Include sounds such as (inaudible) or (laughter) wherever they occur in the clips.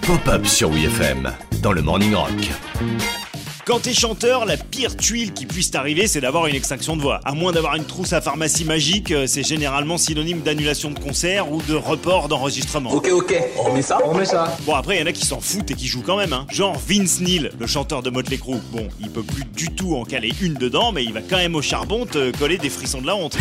Pop-up sur WFM dans le Morning Rock. Quand t'es chanteur, la pire tuile qui puisse t'arriver, c'est d'avoir une extinction de voix. À moins d'avoir une trousse à pharmacie magique, euh, c'est généralement synonyme d'annulation de concert ou de report d'enregistrement. Ok, ok, on met ça On met ça. Bon après, il y en a qui s'en foutent et qui jouent quand même, hein. Genre Vince Neil, le chanteur de Motley Crue. Bon, il peut plus du tout en caler une dedans, mais il va quand même au charbon te coller des frissons de la honte.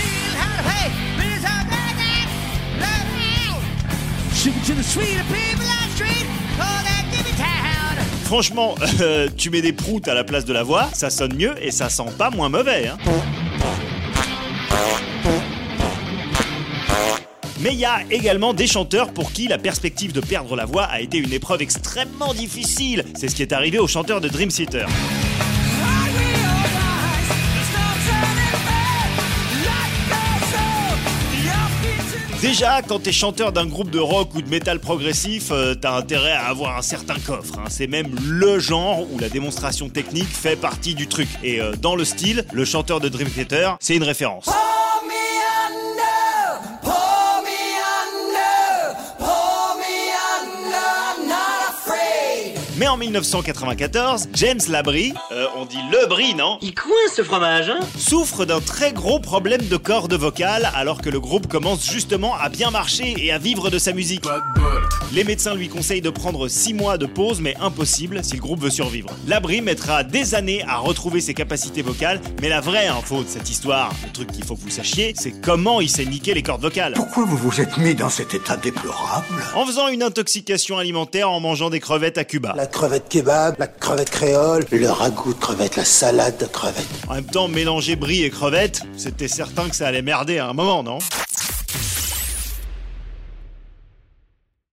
Franchement, (laughs) euh, tu mets des proutes à la place de la voix, ça sonne mieux et ça sent pas moins mauvais. Hein. Mais il y a également des chanteurs pour qui la perspective de perdre la voix a été une épreuve extrêmement difficile. C'est ce qui est arrivé au chanteur de Dream Theater. Déjà, quand t'es chanteur d'un groupe de rock ou de métal progressif, euh, t'as intérêt à avoir un certain coffre. hein. C'est même le genre où la démonstration technique fait partie du truc. Et euh, dans le style, le chanteur de Dream Theater, c'est une référence. Mais en 1994, James Labrie, euh, on dit le Brie, non Il coince ce fromage, hein souffre d'un très gros problème de cordes vocales alors que le groupe commence justement à bien marcher et à vivre de sa musique. Les médecins lui conseillent de prendre 6 mois de pause, mais impossible si le groupe veut survivre. Labrie mettra des années à retrouver ses capacités vocales, mais la vraie info de cette histoire, le truc qu'il faut que vous sachiez, c'est comment il s'est niqué les cordes vocales. Pourquoi vous vous êtes mis dans cet état déplorable? En faisant une intoxication alimentaire en mangeant des crevettes à Cuba. La crevette kebab, la crevette créole, le ragoût de crevette, la salade de crevette. En même temps, mélanger brie et crevettes, c'était certain que ça allait merder à un moment, non?